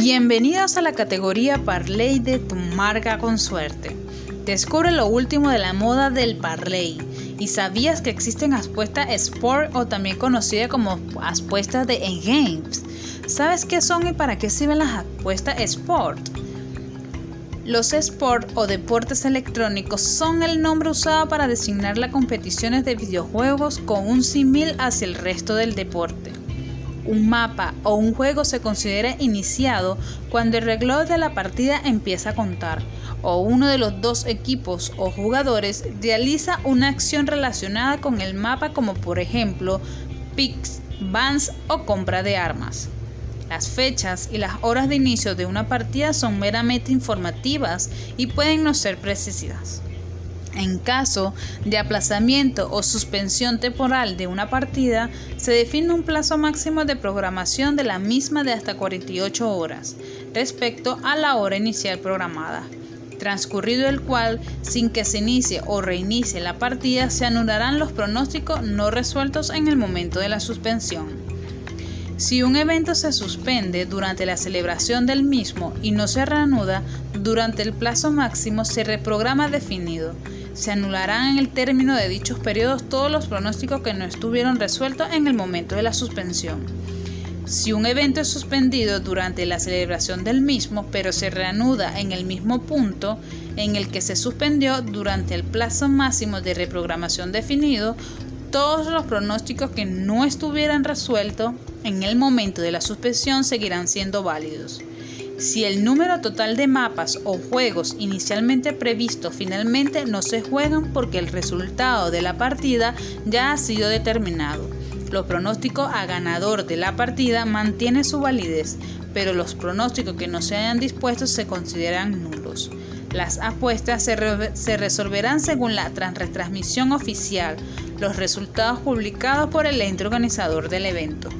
Bienvenidos a la categoría Parley de tu marca con suerte. Descubre lo último de la moda del Parley. ¿Y sabías que existen apuestas Sport o también conocidas como apuestas de games ¿Sabes qué son y para qué sirven las apuestas Sport? Los sport o deportes electrónicos son el nombre usado para designar las competiciones de videojuegos con un símil hacia el resto del deporte un mapa o un juego se considera iniciado cuando el reloj de la partida empieza a contar o uno de los dos equipos o jugadores realiza una acción relacionada con el mapa como por ejemplo picks, bans o compra de armas. Las fechas y las horas de inicio de una partida son meramente informativas y pueden no ser precisas. En caso de aplazamiento o suspensión temporal de una partida, se define un plazo máximo de programación de la misma de hasta 48 horas respecto a la hora inicial programada, transcurrido el cual, sin que se inicie o reinicie la partida, se anularán los pronósticos no resueltos en el momento de la suspensión. Si un evento se suspende durante la celebración del mismo y no se reanuda durante el plazo máximo, se reprograma definido se anularán en el término de dichos periodos todos los pronósticos que no estuvieron resueltos en el momento de la suspensión. Si un evento es suspendido durante la celebración del mismo, pero se reanuda en el mismo punto en el que se suspendió durante el plazo máximo de reprogramación definido, todos los pronósticos que no estuvieran resueltos en el momento de la suspensión seguirán siendo válidos. Si el número total de mapas o juegos inicialmente previsto finalmente no se juegan porque el resultado de la partida ya ha sido determinado. Los pronósticos a ganador de la partida mantienen su validez, pero los pronósticos que no se hayan dispuesto se consideran nulos. Las apuestas se, resolverán según la retransmisión oficial, los resultados publicados por el ente organizador del evento.